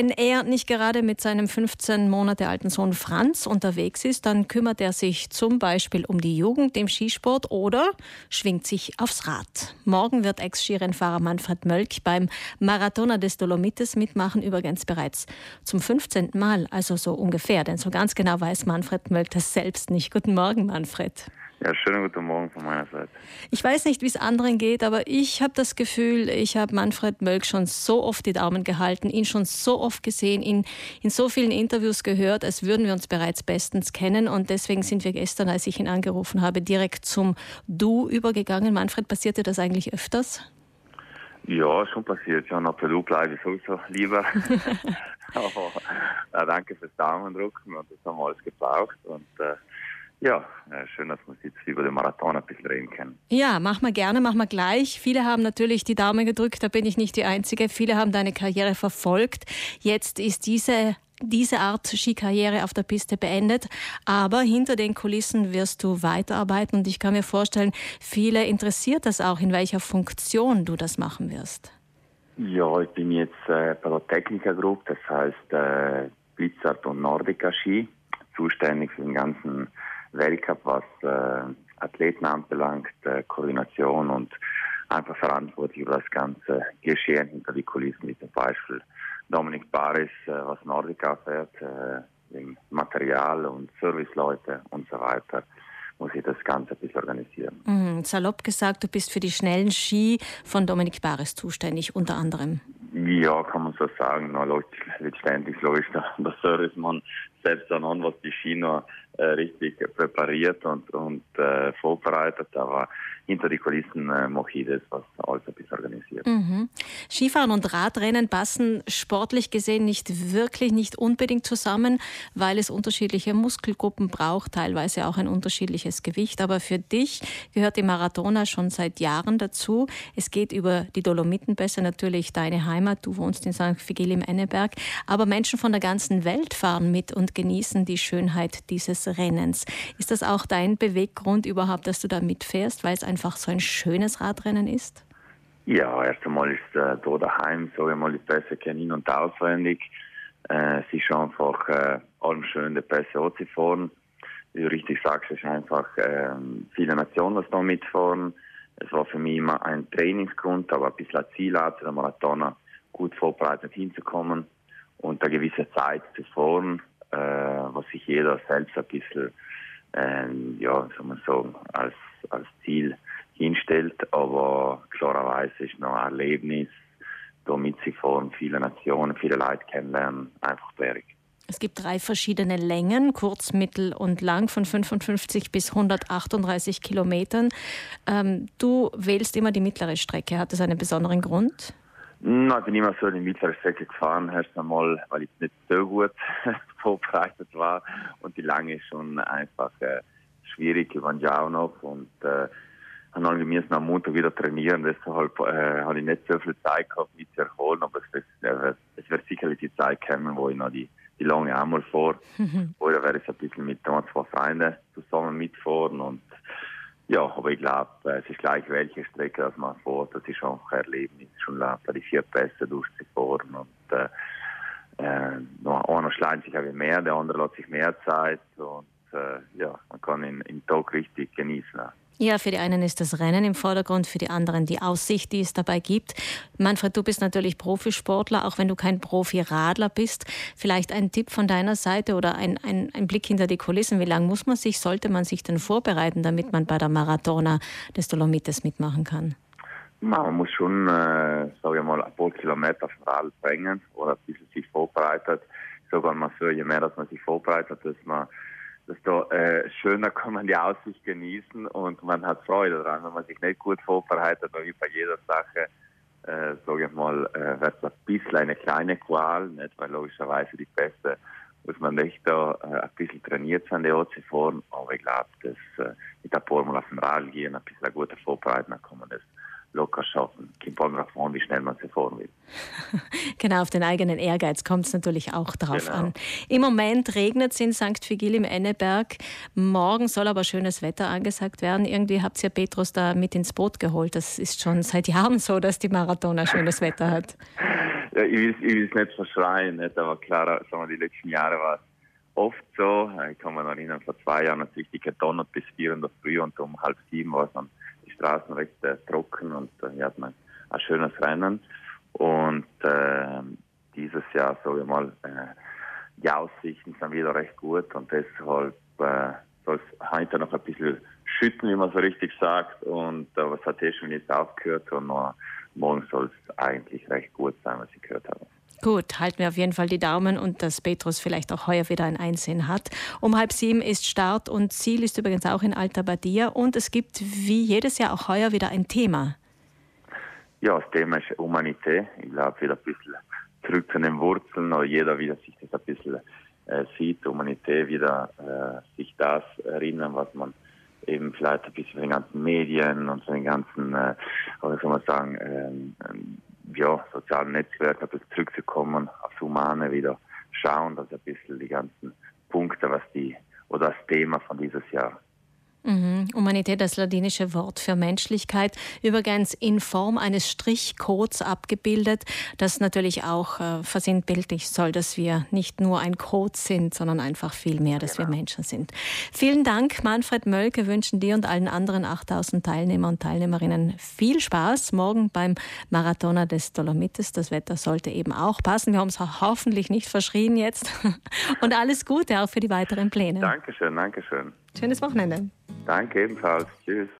Wenn er nicht gerade mit seinem 15 Monate alten Sohn Franz unterwegs ist, dann kümmert er sich zum Beispiel um die Jugend im Skisport oder schwingt sich aufs Rad. Morgen wird Ex-Skirennfahrer Manfred Mölk beim Marathoner des Dolomites mitmachen, übrigens bereits zum 15. Mal, also so ungefähr, denn so ganz genau weiß Manfred Mölk das selbst nicht. Guten Morgen, Manfred. Ja, schönen guten Morgen von meiner Seite. Ich weiß nicht, wie es anderen geht, aber ich habe das Gefühl, ich habe Manfred Mölk schon so oft die Daumen gehalten, ihn schon so oft gesehen, ihn in so vielen Interviews gehört, als würden wir uns bereits bestens kennen. Und deswegen sind wir gestern, als ich ihn angerufen habe, direkt zum Du übergegangen. Manfred, passiert dir das eigentlich öfters? Ja, schon passiert. Ja, nach Du bleibe ich sowieso lieber. aber äh, danke fürs Daumendrücken und das haben wir alles gebraucht. Und äh, ja, schön, dass wir jetzt über den Marathon ein bisschen reden können. Ja, machen wir gerne, machen wir gleich. Viele haben natürlich die Daumen gedrückt, da bin ich nicht die Einzige. Viele haben deine Karriere verfolgt. Jetzt ist diese diese Art Skikarriere auf der Piste beendet. Aber hinter den Kulissen wirst du weiterarbeiten und ich kann mir vorstellen, viele interessiert das auch, in welcher Funktion du das machen wirst. Ja, ich bin jetzt äh, bei der Techniker Group, das heißt äh, Blizzard und Nordica Ski, zuständig für den ganzen Weltcup, was äh, Athleten anbelangt, äh, Koordination und einfach verantwortlich über das ganze Geschehen hinter die Kulissen, wie zum Beispiel Dominik Baris, äh, was Nordica fährt, äh, Material und Serviceleute und so weiter muss ich das Ganze ein bisschen organisieren. Mhm. Salopp gesagt, du bist für die schnellen Ski von Dominik Baris zuständig, unter anderem. Ja, kann man so sagen. letztendlich logisch der Servicemann selbst dann an, was die Ski noch richtig präpariert und, und äh, vorbereitet. Aber hinter die Kulissen äh, mache ich das, was alles ein bisschen organisiert. Mhm. Skifahren und Radrennen passen sportlich gesehen nicht wirklich, nicht unbedingt zusammen, weil es unterschiedliche Muskelgruppen braucht, teilweise auch ein unterschiedliches Gewicht. Aber für dich gehört die Marathoner schon seit Jahren dazu. Es geht über die Dolomitenpässe, natürlich deine Heimat. Du wohnst in St. Vigil im Enneberg. Aber Menschen von der ganzen Welt fahren mit und genießen die Schönheit dieses Rennens. Ist das auch dein Beweggrund überhaupt, dass du da mitfährst, weil es einfach so ein schönes Radrennen ist? Ja, erst einmal ist äh, da daheim, sage ich mal, die Pässe kennen in- und auswendig. Äh, es ist einfach äh, allem schön, die Pässe anzufahren. Wie du richtig sagst, es ist einfach äh, viele Nationen, die da mitfahren. Es war für mich immer ein Trainingsgrund, aber ein bisschen ein Ziel, zu der Marathoner gut vorbereitet hinzukommen und eine gewisse Zeit zu fahren äh, was sich jeder selbst ein bisschen, ähm, ja, sagen wir so, als, als Ziel hinstellt. Aber klarerweise ist noch ein Erlebnis, da mitzufahren, viele Nationen, viele Leute kennenlernen, einfach berg. Es gibt drei verschiedene Längen, kurz, mittel und lang, von 55 bis 138 Kilometern. Ähm, du wählst immer die mittlere Strecke. Hat das einen besonderen Grund? No, ich bin immer so die mittlere Strecke gefahren, erst einmal, weil ich nicht so gut vorbereitet war. Und die lange ist schon einfach äh, schwierig, ich war ja auch noch und äh, dann müssen am Montag wieder trainieren, deshalb äh, habe ich nicht so viel Zeit gehabt, mich zu erholen, aber es wird, äh, es wird sicherlich die Zeit kommen, wo ich noch die, die lange einmal fahre, mhm. oder werde ich ein bisschen mit ein, zwei Freunden zusammen mitfahren und ja, aber ich glaube, es ist gleich welche Strecke, dass man fährt. Das ist auch ein Erlebnis, schon bei die vier Pässe durchzufahren. Und äh, äh, einer schleicht sich aber mehr, der andere lässt sich mehr Zeit. Und äh, ja, man kann im Tag richtig genießen. Ja, für die einen ist das Rennen im Vordergrund, für die anderen die Aussicht, die es dabei gibt. Manfred, du bist natürlich Profisportler, auch wenn du kein Profiradler bist. Vielleicht ein Tipp von deiner Seite oder ein, ein, ein Blick hinter die Kulissen. Wie lange muss man sich, sollte man sich denn vorbereiten, damit man bei der Marathona des Dolomites mitmachen kann? Man muss schon, äh, sage ich mal, ein paar Kilometer auf Rad bringen oder ein bisschen sich vorbereitet. Sogar mal so, je mehr dass man sich vorbereitet, dass man desto äh, schöner kann man die Aussicht genießen und man hat Freude daran. Wenn man sich nicht gut vorbereitet, wie bei jeder Sache, äh, sage ich mal, äh, wird es ein bisschen eine kleine Qual, nicht? weil logischerweise die Beste muss man nicht da äh, ein bisschen trainiert sein, die OC fahren, aber ich glaube, dass äh, mit der Formel auf den Rad gehen, ein bisschen eine gute Vorbereitung, kann man das locker schaffen. Kommt allem darauf an, wie schnell man sie fahren will. genau, auf den eigenen Ehrgeiz kommt es natürlich auch drauf genau. an. Im Moment regnet es in St. Vigil im Enneberg. Morgen soll aber schönes Wetter angesagt werden. Irgendwie habt ihr Petrus da mit ins Boot geholt. Das ist schon seit Jahren so, dass die Marathoner schönes Wetter hat. ja, ich will es nicht verschreien, nicht, aber klar, sagen wir, die letzten Jahre war es oft so. Ich kann mich noch erinnern, vor zwei Jahren hat es richtig gedonnert bis vier in der Früh und um halb sieben war es dann Straßen recht äh, trocken und äh, hier hat man ein schönes Rennen. Und äh, dieses Jahr, sage ich mal, äh, die Aussichten sind wieder recht gut und deshalb soll es heute noch ein bisschen schütten, wie man so richtig sagt. Und äh, was hat eh schon jetzt aufgehört und morgen soll es eigentlich recht gut sein, was ich gehört habe. Gut, halten wir auf jeden Fall die Daumen und dass Petrus vielleicht auch heuer wieder ein Einsehen hat. Um halb sieben ist Start und Ziel ist übrigens auch in Alta Badia und es gibt wie jedes Jahr auch heuer wieder ein Thema. Ja, das Thema ist Humanität. Ich glaube, wieder ein bisschen zurück zu den Wurzeln, oder jeder wieder sich das ein bisschen äh, sieht, Humanität wieder äh, sich das erinnern, was man eben vielleicht ein bisschen von den ganzen Medien und von den ganzen, äh, oder soll man sagen, ähm, ähm, ja, sozialen Netzwerken, ein bisschen zurückzukommen, aufs Humane wieder schauen, dass ein bisschen die ganzen Punkte, was die, oder das Thema von dieses Jahr Mhm. Humanität, das latinische Wort für Menschlichkeit, übrigens in Form eines Strichcodes abgebildet, das natürlich auch äh, versinnbildlich soll, dass wir nicht nur ein Code sind, sondern einfach viel mehr, dass genau. wir Menschen sind. Vielen Dank, Manfred Mölke, wünschen dir und allen anderen 8000 Teilnehmer und Teilnehmerinnen viel Spaß morgen beim Marathoner des Dolomites. Das Wetter sollte eben auch passen. Wir haben es hoffentlich nicht verschrien jetzt. Und alles Gute auch für die weiteren Pläne. Dankeschön, Dankeschön. Schönes Wochenende. Danke ebenfalls. Tschüss.